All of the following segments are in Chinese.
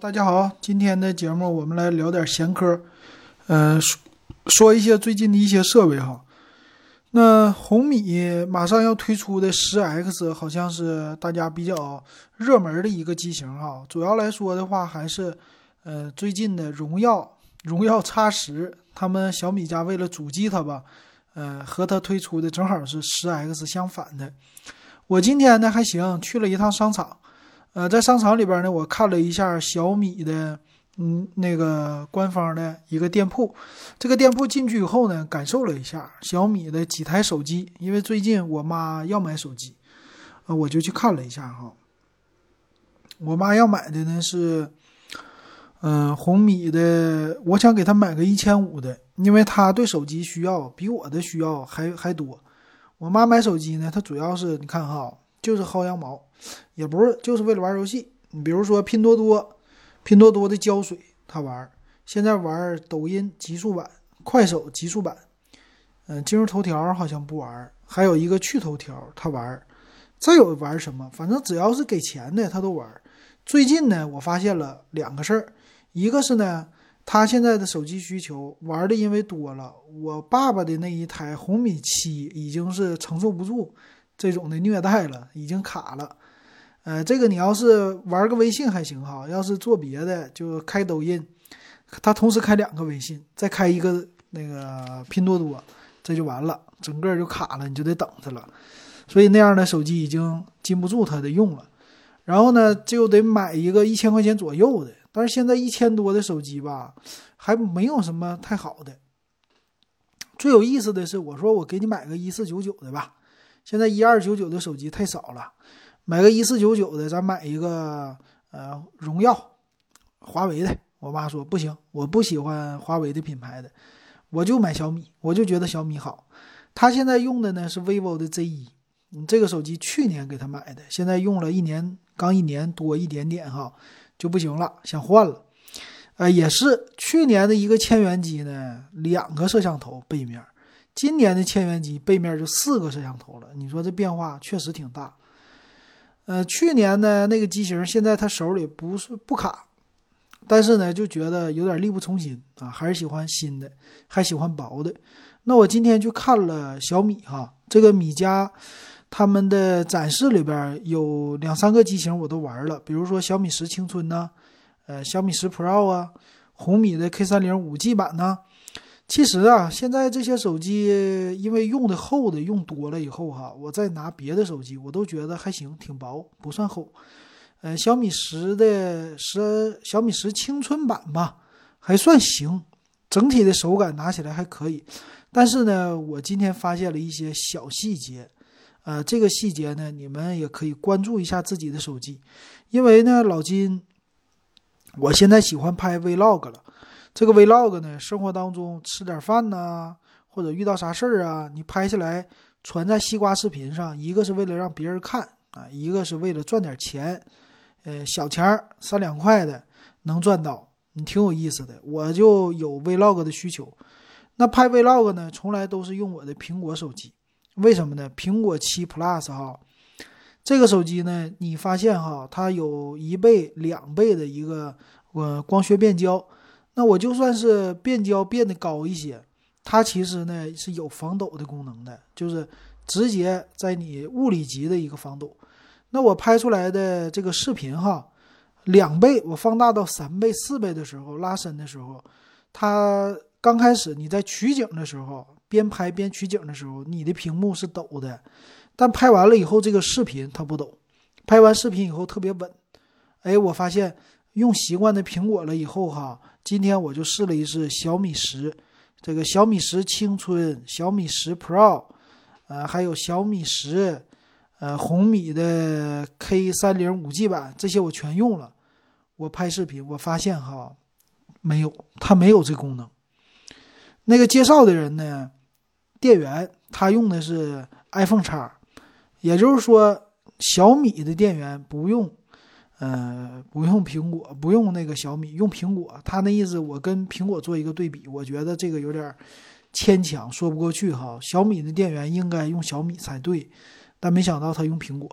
大家好，今天的节目我们来聊点闲嗑，呃，说说一些最近的一些设备哈。那红米马上要推出的十 X 好像是大家比较热门的一个机型哈。主要来说的话，还是呃最近的荣耀荣耀 X 十，他们小米家为了阻击它吧，呃和它推出的正好是十 X 相反的。我今天呢还行，去了一趟商场。呃，在商场里边呢，我看了一下小米的，嗯，那个官方的一个店铺。这个店铺进去以后呢，感受了一下小米的几台手机。因为最近我妈要买手机，呃，我就去看了一下哈。我妈要买的呢是，嗯，红米的。我想给她买个一千五的，因为她对手机需要比我的需要还还多。我妈买手机呢，她主要是你看哈。就是薅羊毛，也不是，就是为了玩游戏。你比如说拼多多，拼多多的胶水他玩，现在玩抖音极速版、快手极速版，嗯，今日头条好像不玩，还有一个趣头条他玩，再有玩什么，反正只要是给钱的他都玩。最近呢，我发现了两个事儿，一个是呢，他现在的手机需求玩的因为多了，我爸爸的那一台红米七已经是承受不住。这种的虐待了，已经卡了，呃，这个你要是玩个微信还行哈，要是做别的就开抖音，他同时开两个微信，再开一个那个拼多多，这就完了，整个就卡了，你就得等着了。所以那样的手机已经禁不住他的用了，然后呢，就得买一个一千块钱左右的，但是现在一千多的手机吧，还没有什么太好的。最有意思的是，我说我给你买个一四九九的吧。现在一二九九的手机太少了，买个一四九九的，咱买一个呃荣耀、华为的。我妈说不行，我不喜欢华为的品牌的，我就买小米，我就觉得小米好。她现在用的呢是 vivo 的 Z 一，这个手机去年给她买的，现在用了一年，刚一年多一点点哈，就不行了，想换了。呃，也是去年的一个千元机呢，两个摄像头背面。今年的千元机背面就四个摄像头了，你说这变化确实挺大。呃，去年呢那个机型，现在他手里不是不卡，但是呢就觉得有点力不从心啊，还是喜欢新的，还喜欢薄的。那我今天去看了小米哈，这个米家他们的展示里边有两三个机型我都玩了，比如说小米十青春呢，呃，小米十 Pro 啊，红米的 K 三零五 G 版呢。其实啊，现在这些手机因为用的厚的用多了以后哈，我再拿别的手机，我都觉得还行，挺薄，不算厚。呃，小米十的十，小米十青春版吧，还算行，整体的手感拿起来还可以。但是呢，我今天发现了一些小细节，呃，这个细节呢，你们也可以关注一下自己的手机，因为呢，老金，我现在喜欢拍 vlog 了。这个 vlog 呢，生活当中吃点饭呐，或者遇到啥事儿啊，你拍下来传在西瓜视频上，一个是为了让别人看啊，一个是为了赚点钱，呃，小钱儿三两块的能赚到，你挺有意思的。我就有 vlog 的需求，那拍 vlog 呢，从来都是用我的苹果手机，为什么呢？苹果七 plus 哈，这个手机呢，你发现哈，它有一倍、两倍的一个呃光学变焦。那我就算是变焦变得高一些，它其实呢是有防抖的功能的，就是直接在你物理级的一个防抖。那我拍出来的这个视频哈，两倍我放大到三倍、四倍的时候，拉伸的时候，它刚开始你在取景的时候，边拍边取景的时候，你的屏幕是抖的，但拍完了以后，这个视频它不抖，拍完视频以后特别稳。哎，我发现用习惯的苹果了以后哈。今天我就试了一试小米十，这个小米十青春、小米十 Pro，呃，还有小米十，呃，红米的 K 三零五 G 版，这些我全用了。我拍视频，我发现哈，没有，它没有这功能。那个介绍的人呢，店员他用的是 iPhone 叉，也就是说，小米的电源不用。呃，不用苹果，不用那个小米，用苹果。他那意思，我跟苹果做一个对比，我觉得这个有点牵强，说不过去哈。小米的店员应该用小米才对，但没想到他用苹果。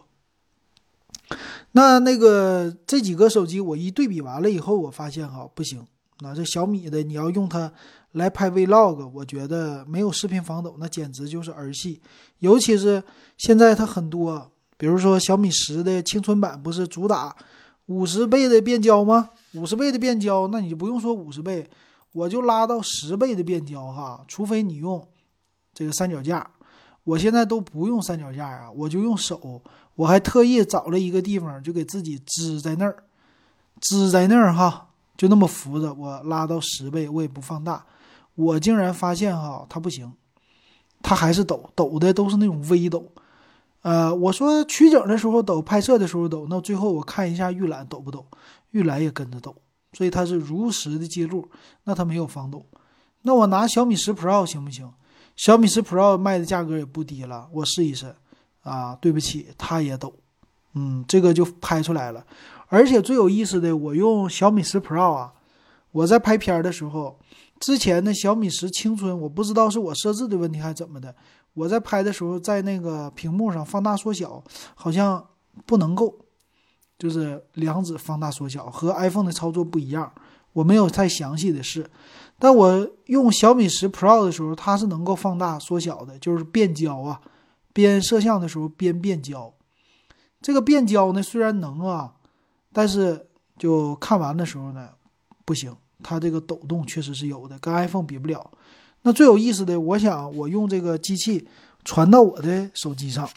那那个这几个手机我一对比完了以后，我发现哈不行。那这小米的你要用它来拍 Vlog，我觉得没有视频防抖，那简直就是儿戏。尤其是现在它很多，比如说小米十的青春版不是主打五十倍的变焦吗？五十倍的变焦，那你就不用说五十倍，我就拉到十倍的变焦哈。除非你用这个三脚架，我现在都不用三脚架啊，我就用手。我还特意找了一个地方，就给自己支在那儿，支在那儿哈，就那么扶着。我拉到十倍，我也不放大。我竟然发现哈，它不行，它还是抖，抖的都是那种微抖。呃，我说取景的时候抖，拍摄的时候抖，那最后我看一下预览抖不抖，预览也跟着抖，所以它是如实的记录，那它没有防抖。那我拿小米十 Pro 行不行？小米十 Pro 卖的价格也不低了，我试一试。啊，对不起，它也抖，嗯，这个就拍出来了。而且最有意思的，我用小米十 Pro 啊，我在拍片的时候，之前的小米十青春，我不知道是我设置的问题还是怎么的，我在拍的时候，在那个屏幕上放大缩小，好像不能够，就是两指放大缩小和 iPhone 的操作不一样。我没有太详细的试，但我用小米十 Pro 的时候，它是能够放大缩小的，就是变焦啊。边摄像的时候边变焦，这个变焦呢虽然能啊，但是就看完的时候呢不行，它这个抖动确实是有的，跟 iPhone 比不了。那最有意思的，我想我用这个机器传到我的手机上，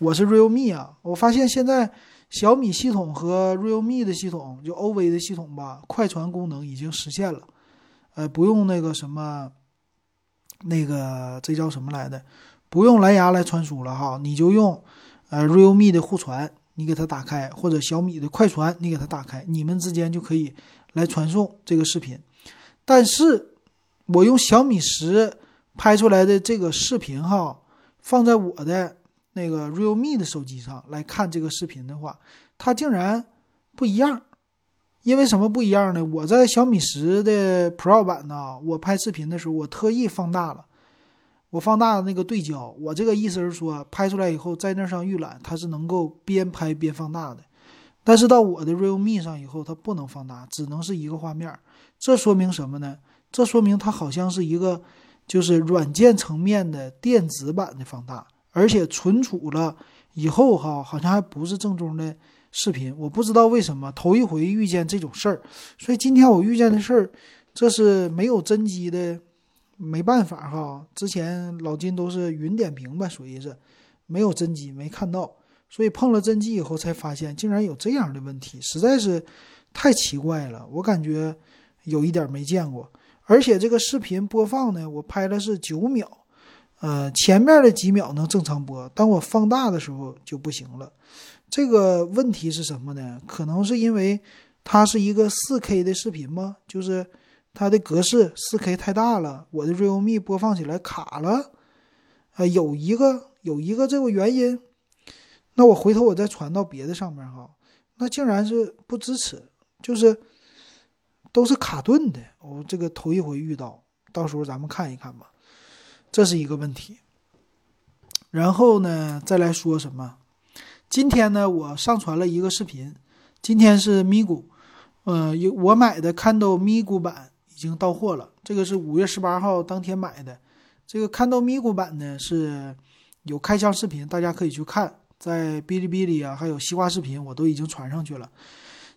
我是 Realme 啊，我发现现在小米系统和 Realme 的系统，就 OV 的系统吧，快传功能已经实现了，呃，不用那个什么，那个这叫什么来的？不用蓝牙来传输了哈，你就用，呃，realme 的互传，你给它打开，或者小米的快传，你给它打开，你们之间就可以来传送这个视频。但是，我用小米十拍出来的这个视频哈，放在我的那个 realme 的手机上来看这个视频的话，它竟然不一样。因为什么不一样呢？我在小米十的 Pro 版呢，我拍视频的时候，我特意放大了。我放大的那个对焦，我这个意思是说，拍出来以后在那上预览，它是能够边拍边放大的。但是到我的 Realme 上以后，它不能放大，只能是一个画面。这说明什么呢？这说明它好像是一个就是软件层面的电子版的放大，而且存储了以后哈，好像还不是正宗的视频。我不知道为什么头一回遇见这种事儿，所以今天我遇见的事儿，这是没有真机的。没办法哈，之前老金都是云点评吧，属于是没有真机没看到，所以碰了真机以后才发现竟然有这样的问题，实在是太奇怪了。我感觉有一点没见过，而且这个视频播放呢，我拍的是九秒，呃，前面的几秒能正常播，当我放大的时候就不行了。这个问题是什么呢？可能是因为它是一个四 K 的视频吗？就是。它的格式四 K 太大了，我的 Realme 播放起来卡了，啊，有一个有一个这个原因，那我回头我再传到别的上面哈，那竟然是不支持，就是都是卡顿的，我这个头一回遇到，到时候咱们看一看吧，这是一个问题。然后呢，再来说什么？今天呢，我上传了一个视频，今天是咪咕，呃，有我买的 Kindle 咪咕版。已经到货了，这个是五月十八号当天买的。这个看到咪咕版呢是有开箱视频，大家可以去看，在哔哩哔哩啊，还有西瓜视频，我都已经传上去了。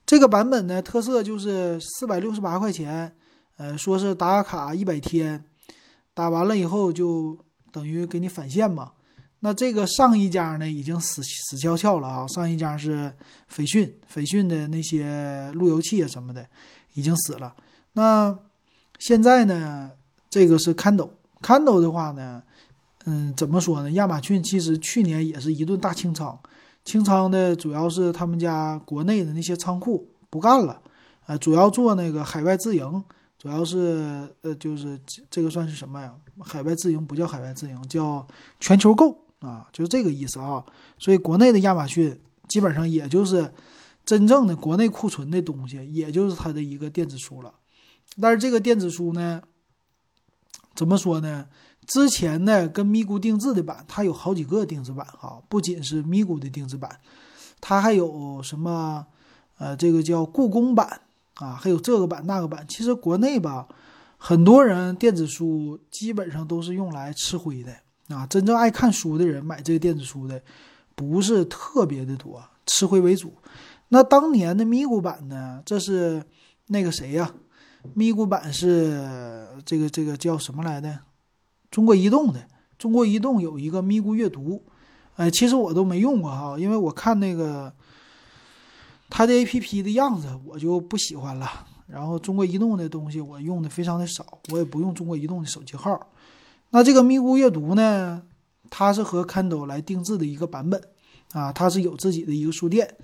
这个版本呢特色就是四百六十八块钱，呃，说是打卡一百天，打完了以后就等于给你返现嘛。那这个上一家呢已经死死翘翘了啊，上一家是飞讯，飞讯的那些路由器啊什么的已经死了。那现在呢，这个是 Kindle，Kindle 的话呢，嗯，怎么说呢？亚马逊其实去年也是一顿大清仓，清仓的主要是他们家国内的那些仓库不干了，呃，主要做那个海外自营，主要是呃，就是这个算是什么呀？海外自营不叫海外自营，叫全球购啊，就是这个意思啊。所以国内的亚马逊基本上也就是真正的国内库存的东西，也就是它的一个电子书了。但是这个电子书呢，怎么说呢？之前呢跟咪咕定制的版，它有好几个定制版哈，不仅是咪咕的定制版，它还有什么？呃，这个叫故宫版啊，还有这个版那个版。其实国内吧，很多人电子书基本上都是用来吃灰的啊。真正爱看书的人买这个电子书的不是特别的多，吃灰为主。那当年的咪咕版呢？这是那个谁呀？咪咕版是这个这个叫什么来的？中国移动的。中国移动有一个咪咕阅读，哎，其实我都没用过哈，因为我看那个它的 A P P 的样子，我就不喜欢了。然后中国移动的东西我用的非常的少，我也不用中国移动的手机号。那这个咪咕阅读呢，它是和 Kindle 来定制的一个版本啊，它是有自己的一个书店。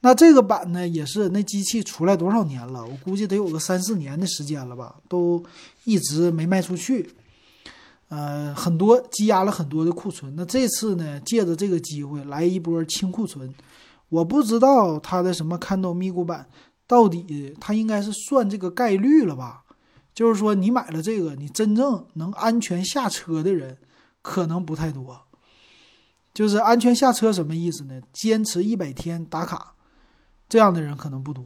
那这个版呢，也是那机器出来多少年了？我估计得有个三四年的时间了吧，都一直没卖出去。呃，很多积压了很多的库存。那这次呢，借着这个机会来一波清库存。我不知道它的什么看到咪咕版，到底它应该是算这个概率了吧？就是说，你买了这个，你真正能安全下车的人可能不太多。就是安全下车什么意思呢？坚持一百天打卡，这样的人可能不多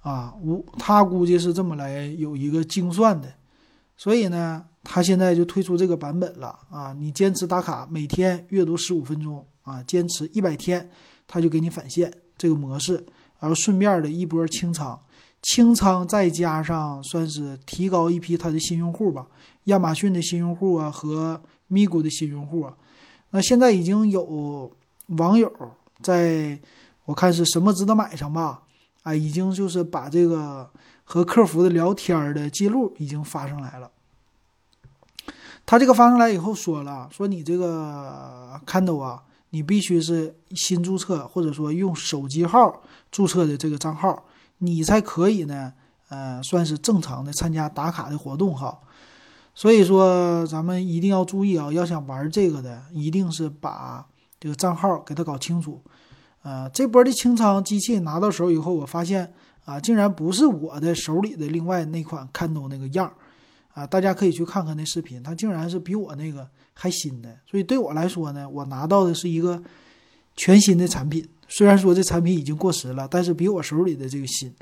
啊。我他估计是这么来有一个精算的，所以呢。他现在就推出这个版本了啊！你坚持打卡，每天阅读十五分钟啊，坚持一百天，他就给你返现这个模式，然后顺便的一波清仓，清仓再加上算是提高一批他的新用户吧，亚马逊的新用户啊和咪咕的新用户啊。那现在已经有网友在，我看是什么值得买上吧？啊，已经就是把这个和客服的聊天的记录已经发上来了。他这个发上来以后说了，说你这个 Kindle 啊，你必须是新注册，或者说用手机号注册的这个账号，你才可以呢，呃，算是正常的参加打卡的活动哈。所以说咱们一定要注意啊，要想玩这个的，一定是把这个账号给他搞清楚。呃，这波的清仓机器拿到手以后，我发现啊，竟然不是我的手里的另外那款 Kindle 那个样。啊，大家可以去看看那视频，它竟然是比我那个还新的，所以对我来说呢，我拿到的是一个全新的产品。虽然说这产品已经过时了，但是比我手里的这个新。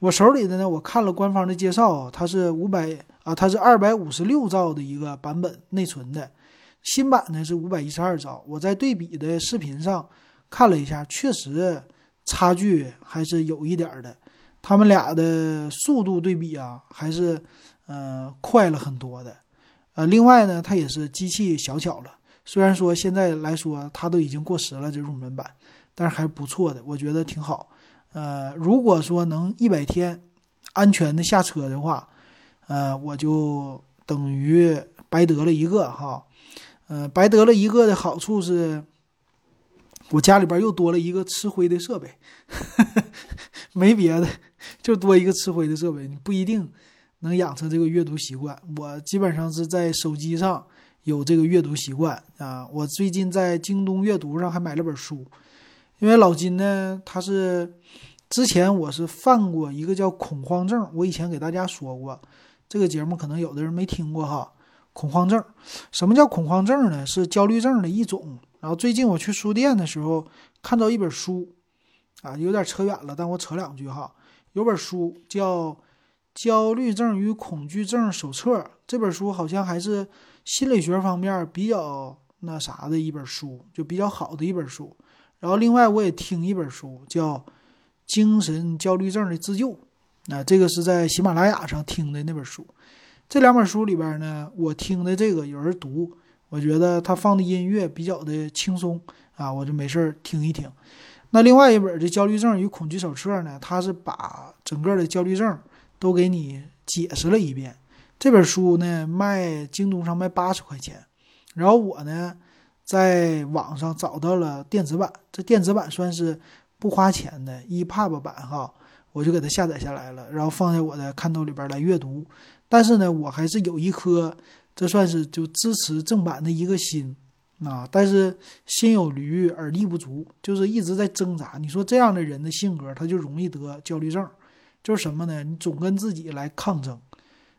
我手里的呢，我看了官方的介绍，它是五百啊，它是二百五十六兆的一个版本内存的，新版呢是五百一十二兆。我在对比的视频上看了一下，确实差距还是有一点的，他们俩的速度对比啊，还是。呃，快了很多的，呃，另外呢，它也是机器小巧了。虽然说现在来说它都已经过时了，这入门版，但是还不错的，我觉得挺好。呃，如果说能一百天安全的下车的话，呃，我就等于白得了一个哈。呃，白得了一个的好处是，我家里边又多了一个吃灰的设备，没别的，就多一个吃灰的设备，你不一定。能养成这个阅读习惯，我基本上是在手机上有这个阅读习惯啊。我最近在京东阅读上还买了本书，因为老金呢，他是之前我是犯过一个叫恐慌症，我以前给大家说过，这个节目可能有的人没听过哈。恐慌症，什么叫恐慌症呢？是焦虑症的一种。然后最近我去书店的时候看到一本书，啊，有点扯远了，但我扯两句哈。有本书叫。焦虑症与恐惧症手册这本书好像还是心理学方面比较那啥的一本书，就比较好的一本书。然后另外我也听一本书叫《精神焦虑症的自救》，那这个是在喜马拉雅上听的那本书。这两本书里边呢，我听的这个有人读，我觉得他放的音乐比较的轻松啊，我就没事听一听。那另外一本这《焦虑症与恐惧手册》呢，它是把整个的焦虑症。都给你解释了一遍。这本书呢，卖京东上卖八十块钱，然后我呢，在网上找到了电子版。这电子版算是不花钱的 EPUB 版哈，我就给它下载下来了，然后放在我的看头里边来阅读。但是呢，我还是有一颗，这算是就支持正版的一个心啊。但是心有余而力不足，就是一直在挣扎。你说这样的人的性格，他就容易得焦虑症。就是什么呢？你总跟自己来抗争，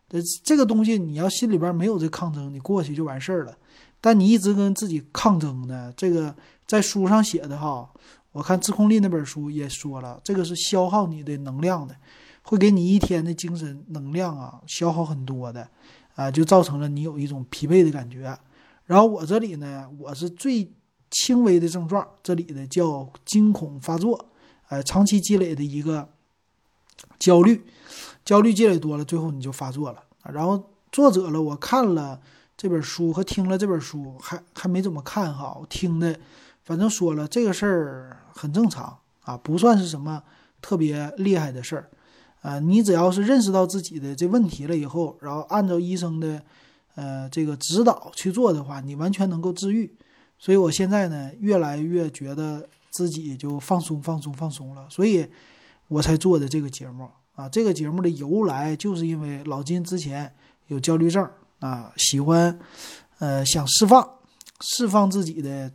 这这个东西你要心里边没有这抗争，你过去就完事儿了。但你一直跟自己抗争呢，这个在书上写的哈，我看自控力那本书也说了，这个是消耗你的能量的，会给你一天的精神能量啊消耗很多的，啊，就造成了你有一种疲惫的感觉。然后我这里呢，我是最轻微的症状，这里的叫惊恐发作，呃，长期积累的一个焦虑，焦虑积累多了，最后你就发作了。然后作者了，我看了这本书和听了这本书，还还没怎么看哈，我听的，反正说了这个事儿很正常啊，不算是什么特别厉害的事儿，啊，你只要是认识到自己的这问题了以后，然后按照医生的。呃，这个指导去做的话，你完全能够治愈。所以我现在呢，越来越觉得自己就放松、放松、放松了。所以，我才做的这个节目啊。这个节目的由来，就是因为老金之前有焦虑症啊，喜欢呃想释放、释放自己的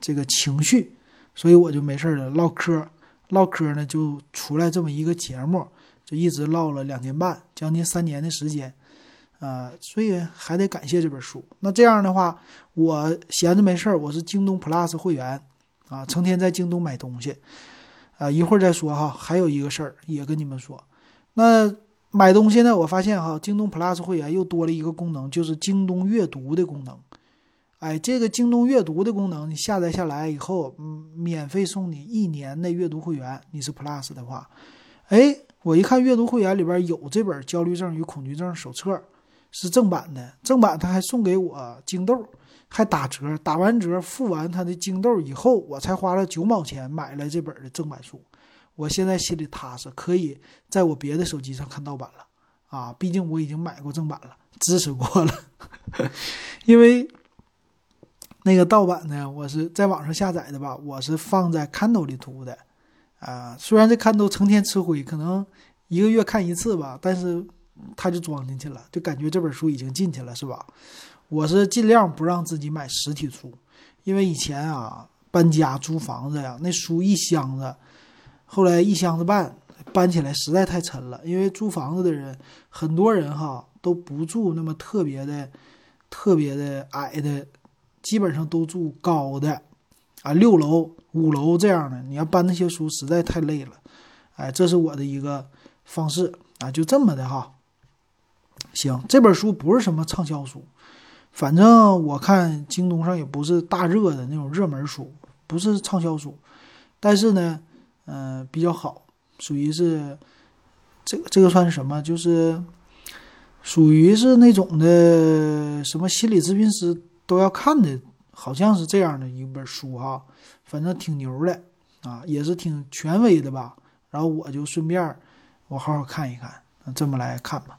这个情绪，所以我就没事了唠嗑，唠嗑呢就出来这么一个节目，就一直唠了两年半，将近三年的时间。呃，所以还得感谢这本书。那这样的话，我闲着没事儿，我是京东 Plus 会员啊，成天在京东买东西。啊，一会儿再说哈。还有一个事儿也跟你们说，那买东西呢，我发现哈，京东 Plus 会员又多了一个功能，就是京东阅读的功能。哎，这个京东阅读的功能，你下载下来以后，嗯，免费送你一年的阅读会员。你是 Plus 的话，哎，我一看阅读会员里边有这本《焦虑症与恐惧症手册》。是正版的，正版他还送给我京豆，还打折，打完折付完他的京豆以后，我才花了九毛钱买了这本的正版书。我现在心里踏实，可以在我别的手机上看盗版了啊！毕竟我已经买过正版了，支持过了。因为那个盗版呢，我是在网上下载的吧，我是放在 Kindle 里读的啊。虽然这 Kindle 成天吃灰，可能一个月看一次吧，但是。他就装进去了，就感觉这本书已经进去了，是吧？我是尽量不让自己买实体书，因为以前啊搬家租房子呀，那书一箱子，后来一箱子半搬起来实在太沉了。因为租房子的人很多人哈都不住那么特别的、特别的矮的，基本上都住高的啊，六楼、五楼这样的。你要搬那些书实在太累了，哎，这是我的一个方式啊，就这么的哈。行，这本书不是什么畅销书，反正我看京东上也不是大热的那种热门书，不是畅销书，但是呢，嗯，比较好，属于是这个这个算是什么？就是属于是那种的什么心理咨询师都要看的，好像是这样的一本书哈，反正挺牛的啊，也是挺权威的吧。然后我就顺便我好好看一看，这么来看吧。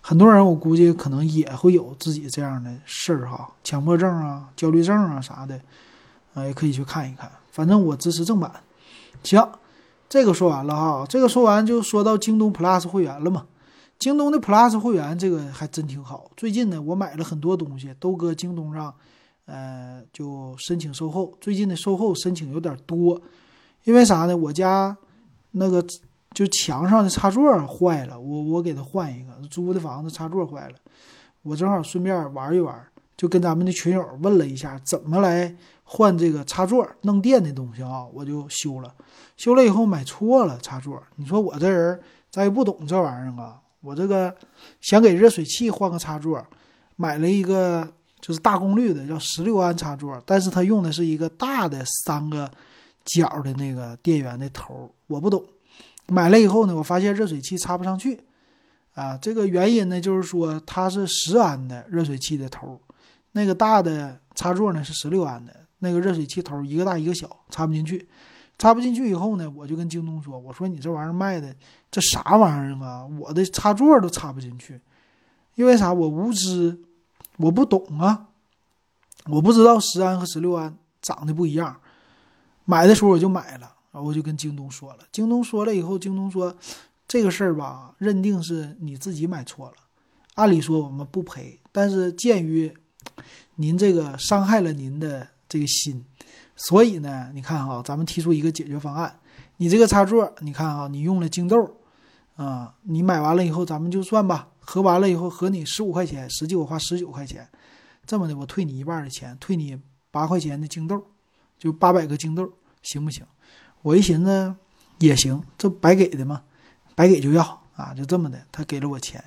很多人我估计可能也会有自己这样的事儿哈，强迫症啊、焦虑症啊啥的，啊也可以去看一看。反正我支持正版。行，这个说完了哈，这个说完就说到京东 Plus 会员了嘛。京东的 Plus 会员这个还真挺好。最近呢，我买了很多东西，都搁京东上，呃，就申请售后。最近的售后申请有点多，因为啥呢？我家那个。就墙上的插座坏了，我我给他换一个。租的房子插座坏了，我正好顺便玩一玩，就跟咱们的群友问了一下怎么来换这个插座，弄电的东西啊，我就修了。修了以后买错了插座，你说我这人咱也不懂这玩意儿啊。我这个想给热水器换个插座，买了一个就是大功率的，叫十六安插座，但是它用的是一个大的三个角的那个电源的头，我不懂。买了以后呢，我发现热水器插不上去，啊，这个原因呢，就是说它是十安的热水器的头，那个大的插座呢是十六安的，那个热水器头一个大一个小，插不进去。插不进去以后呢，我就跟京东说，我说你这玩意儿卖的这啥玩意儿啊？我的插座都插不进去，因为啥？我无知，我不懂啊，我不知道十安和十六安长得不一样，买的时候我就买了。然后我就跟京东说了，京东说了以后，京东说这个事儿吧，认定是你自己买错了，按理说我们不赔，但是鉴于您这个伤害了您的这个心，所以呢，你看哈，咱们提出一个解决方案，你这个插座，你看啊，你用了京豆，啊，你买完了以后，咱们就算吧，合完了以后合你十五块钱，实际我花十九块钱，这么的，我退你一半的钱，退你八块钱的京豆，就八百个京豆，行不行？我一寻思也行，这白给的嘛，白给就要啊，就这么的。他给了我钱，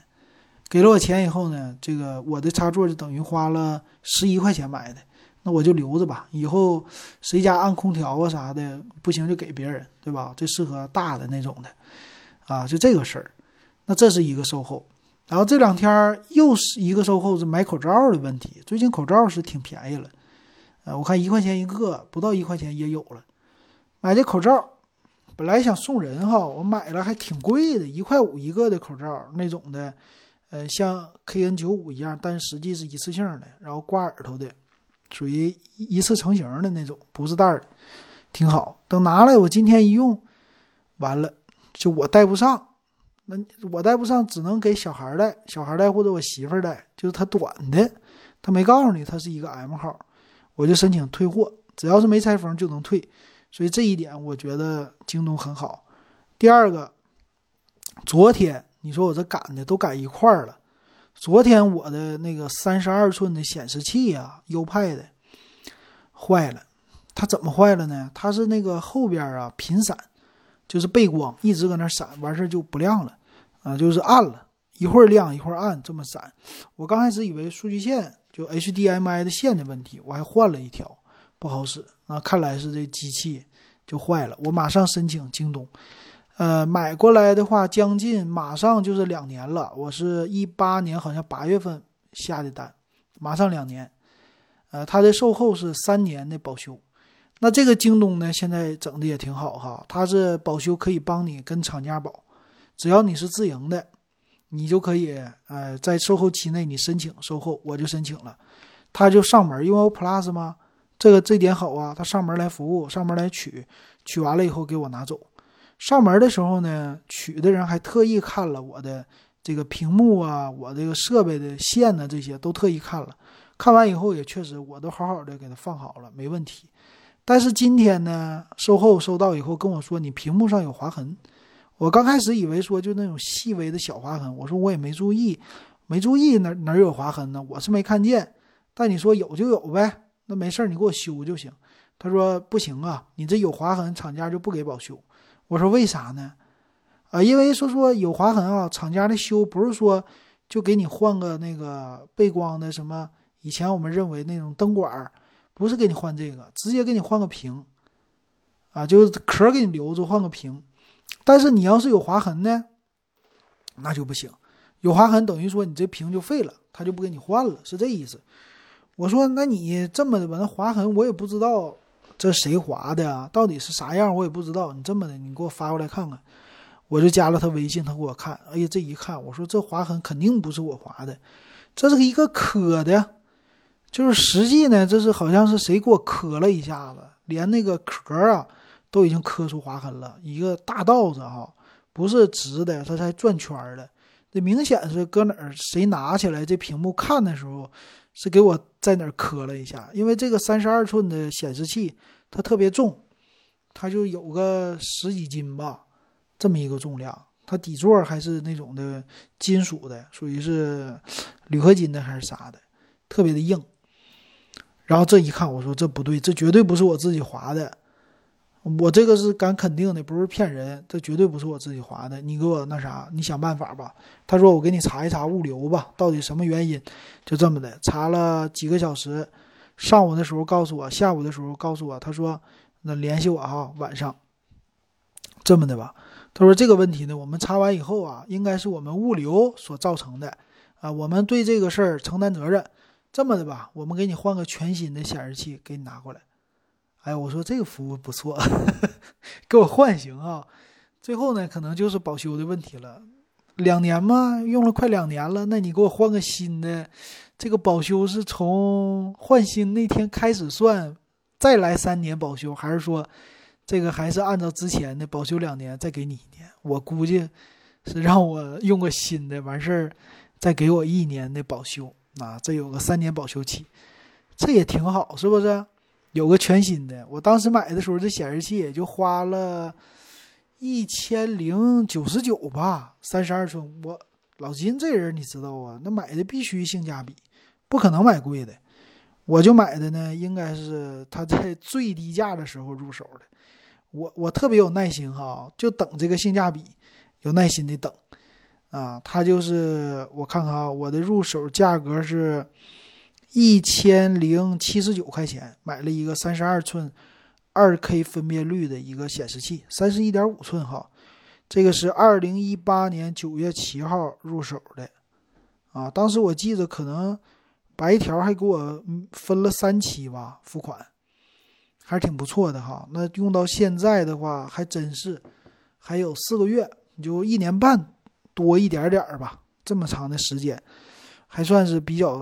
给了我钱以后呢，这个我的插座就等于花了十一块钱买的，那我就留着吧，以后谁家安空调啊啥的不行就给别人，对吧？这适合大的那种的，啊，就这个事儿。那这是一个售后。然后这两天又是一个售后，是买口罩的问题。最近口罩是挺便宜了，呃，我看一块钱一个，不到一块钱也有了。买这口罩，本来想送人哈，我买了还挺贵的，一块五一个的口罩那种的，呃，像 KN 九五一样，但实际是一次性的，然后挂耳朵的，属于一次成型的那种，不是袋儿的，挺好。等拿来我今天一用，完了就我戴不上。那我戴不上，只能给小孩戴，小孩戴或者我媳妇戴，就是它短的，他没告诉你它是一个 M 号，我就申请退货，只要是没拆封就能退，所以这一点我觉得京东很好。第二个，昨天你说我这赶的都赶一块儿了，昨天我的那个三十二寸的显示器啊，优派的坏了，它怎么坏了呢？它是那个后边啊频闪。就是背光一直搁那闪，完事儿就不亮了，啊，就是暗了，一会儿亮一会儿暗，这么闪。我刚开始以为数据线就 HDMI 的线的问题，我还换了一条，不好使。啊，看来是这机器就坏了。我马上申请京东，呃，买过来的话，将近马上就是两年了。我是一八年好像八月份下的单，马上两年。呃，它的售后是三年的保修。那这个京东呢，现在整的也挺好哈，它是保修可以帮你跟厂家保，只要你是自营的，你就可以呃在售后期内你申请售后，我就申请了，他就上门，因为我 Plus 吗？这个这点好啊，他上门来服务，上门来取，取完了以后给我拿走。上门的时候呢，取的人还特意看了我的这个屏幕啊，我这个设备的线呢，这些都特意看了，看完以后也确实我都好好的给他放好了，没问题。但是今天呢，售后收到以后跟我说，你屏幕上有划痕。我刚开始以为说就那种细微的小划痕，我说我也没注意，没注意哪哪有划痕呢？我是没看见。但你说有就有呗，那没事儿，你给我修就行。他说不行啊，你这有划痕，厂家就不给保修。我说为啥呢？啊，因为说说有划痕啊，厂家的修不是说就给你换个那个背光的什么，以前我们认为那种灯管儿。不是给你换这个，直接给你换个屏，啊，就是壳给你留着，换个屏。但是你要是有划痕呢，那就不行。有划痕等于说你这屏就废了，他就不给你换了，是这意思。我说那你这么的吧，那划痕我也不知道这谁划的啊，到底是啥样我也不知道。你这么的，你给我发过来看看。我就加了他微信，他给我看。哎呀，这一看，我说这划痕肯定不是我划的，这是一个磕的。就是实际呢，这是好像是谁给我磕了一下子，连那个壳啊都已经磕出划痕了，一个大道子哈，不是直的，它才转圈的。这明显是搁哪儿谁拿起来这屏幕看的时候，是给我在哪儿磕了一下。因为这个三十二寸的显示器它特别重，它就有个十几斤吧，这么一个重量。它底座还是那种的金属的，属于是铝合金的还是啥的，特别的硬。然后这一看，我说这不对，这绝对不是我自己划的，我这个是敢肯定的，不是骗人，这绝对不是我自己划的。你给我那啥，你想办法吧。他说我给你查一查物流吧，到底什么原因？就这么的，查了几个小时，上午的时候告诉我，下午的时候告诉我，他说那联系我哈，晚上。这么的吧，他说这个问题呢，我们查完以后啊，应该是我们物流所造成的啊，我们对这个事儿承担责任。这么的吧，我们给你换个全新的显示器，给你拿过来。哎，我说这个服务不错，给我换行啊。最后呢，可能就是保修的问题了。两年嘛，用了快两年了，那你给我换个新的，这个保修是从换新那天开始算，再来三年保修，还是说这个还是按照之前的保修两年再给你一年？我估计是让我用个新的，完事儿再给我一年的保修。啊，这有个三年保修期，这也挺好，是不是？有个全新的，我当时买的时候，这显示器也就花了一千零九十九吧，三十二寸。我老金这人你知道啊，那买的必须性价比，不可能买贵的。我就买的呢，应该是他在最低价的时候入手的。我我特别有耐心哈，就等这个性价比，有耐心的等啊。他就是我看看啊，我的入手价格是一千零七十九块钱，买了一个三十二寸二 K 分辨率的一个显示器，三十一点五寸哈。这个是二零一八年九月七号入手的啊，当时我记得可能白条还给我分了三期吧付款。还是挺不错的哈，那用到现在的话还真是，还有四个月，就一年半多一点点儿吧，这么长的时间，还算是比较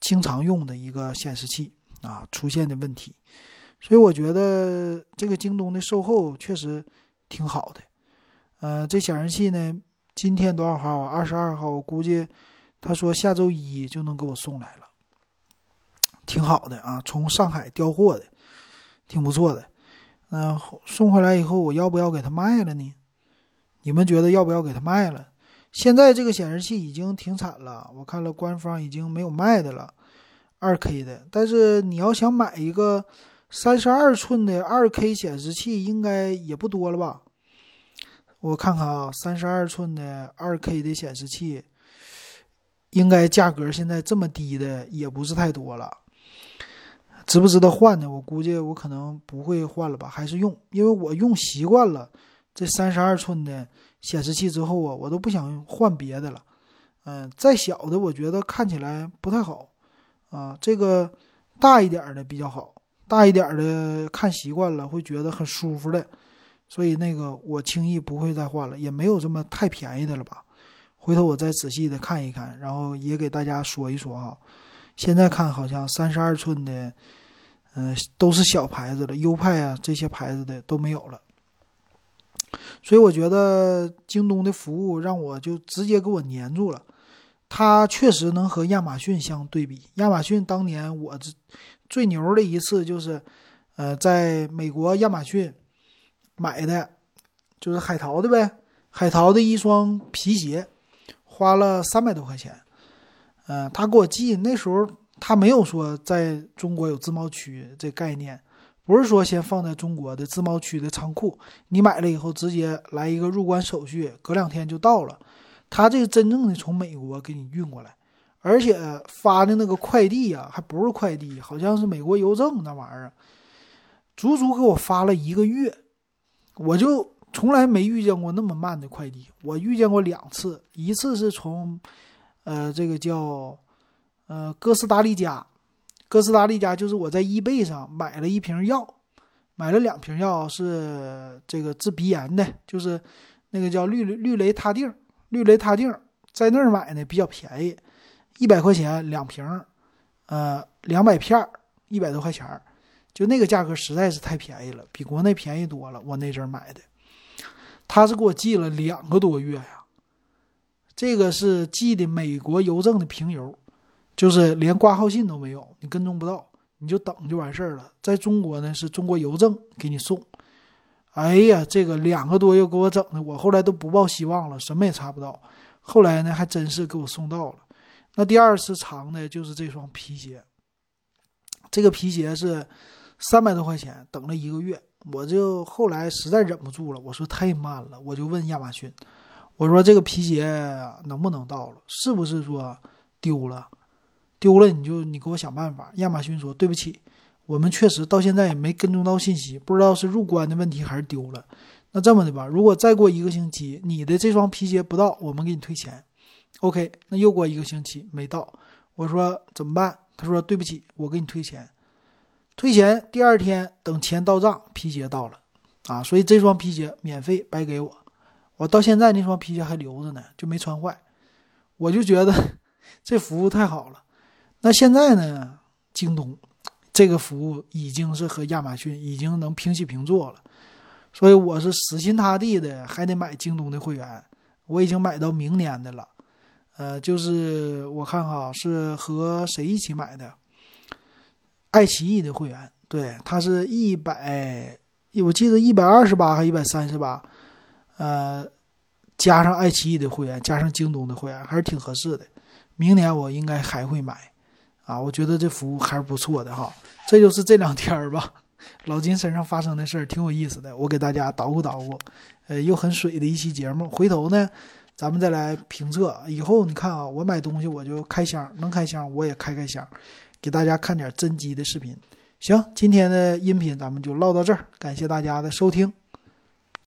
经常用的一个显示器啊出现的问题，所以我觉得这个京东的售后确实挺好的，呃，这显示器呢，今天多少号？二十二号，我估计他说下周一就能给我送来了，挺好的啊，从上海调货的。挺不错的，嗯，送回来以后我要不要给他卖了呢？你们觉得要不要给他卖了？现在这个显示器已经停产了，我看了官方已经没有卖的了，二 K 的。但是你要想买一个三十二寸的二 K 显示器，应该也不多了吧？我看看啊，三十二寸的二 K 的显示器，应该价格现在这么低的也不是太多了。值不值得换呢？我估计我可能不会换了吧，还是用，因为我用习惯了这三十二寸的显示器之后啊，我都不想换别的了。嗯，再小的我觉得看起来不太好啊，这个大一点的比较好，大一点的看习惯了会觉得很舒服的，所以那个我轻易不会再换了，也没有这么太便宜的了吧？回头我再仔细的看一看，然后也给大家说一说哈。现在看好像三十二寸的。嗯，都是小牌子的，优派啊这些牌子的都没有了，所以我觉得京东的服务让我就直接给我粘住了。它确实能和亚马逊相对比。亚马逊当年我这最牛的一次就是，呃，在美国亚马逊买的，就是海淘的呗，海淘的一双皮鞋，花了三百多块钱。嗯，他给我寄那时候。他没有说在中国有自贸区这概念，不是说先放在中国的自贸区的仓库，你买了以后直接来一个入关手续，隔两天就到了。他这个真正的从美国给你运过来，而且发的那个快递呀，还不是快递，好像是美国邮政那玩意儿，足足给我发了一个月，我就从来没遇见过那么慢的快递。我遇见过两次，一次是从，呃，这个叫。呃，哥斯达黎加，哥斯达黎加就是我在易贝上买了一瓶药，买了两瓶药，是这个治鼻炎的，就是那个叫氯氯雷他定，氯雷他定在那儿买呢比较便宜，一百块钱两瓶，呃，两百片一百多块钱就那个价格实在是太便宜了，比国内便宜多了。我那阵买的，他是给我寄了两个多月呀，这个是寄的美国邮政的平邮。就是连挂号信都没有，你跟踪不到，你就等就完事儿了。在中国呢，是中国邮政给你送。哎呀，这个两个多月给我整的，我后来都不抱希望了，什么也查不到。后来呢，还真是给我送到了。那第二次藏的就是这双皮鞋。这个皮鞋是三百多块钱，等了一个月，我就后来实在忍不住了，我说太慢了，我就问亚马逊，我说这个皮鞋能不能到了？是不是说丢了？丢了你就你给我想办法。亚马逊说对不起，我们确实到现在也没跟踪到信息，不知道是入关的问题还是丢了。那这么的吧，如果再过一个星期你的这双皮鞋不到，我们给你退钱。OK，那又过一个星期没到，我说怎么办？他说对不起，我给你退钱。退钱第二天等钱到账，皮鞋到了啊，所以这双皮鞋免费白给我，我到现在那双皮鞋还留着呢，就没穿坏。我就觉得 这服务太好了。那现在呢？京东这个服务已经是和亚马逊已经能平起平坐了，所以我是死心塌地的还得买京东的会员。我已经买到明年的了，呃，就是我看哈是和谁一起买的？爱奇艺的会员，对，它是一百，我记得一百二十八还一百三十八，呃，加上爱奇艺的会员，加上京东的会员，还是挺合适的。明年我应该还会买。啊，我觉得这服务还是不错的哈。这就是这两天儿吧，老金身上发生的事儿挺有意思的，我给大家捣鼓捣鼓，呃，又很水的一期节目。回头呢，咱们再来评测。以后你看啊，我买东西我就开箱，能开箱我也开开箱，给大家看点真机的视频。行，今天的音频咱们就唠到这儿，感谢大家的收听。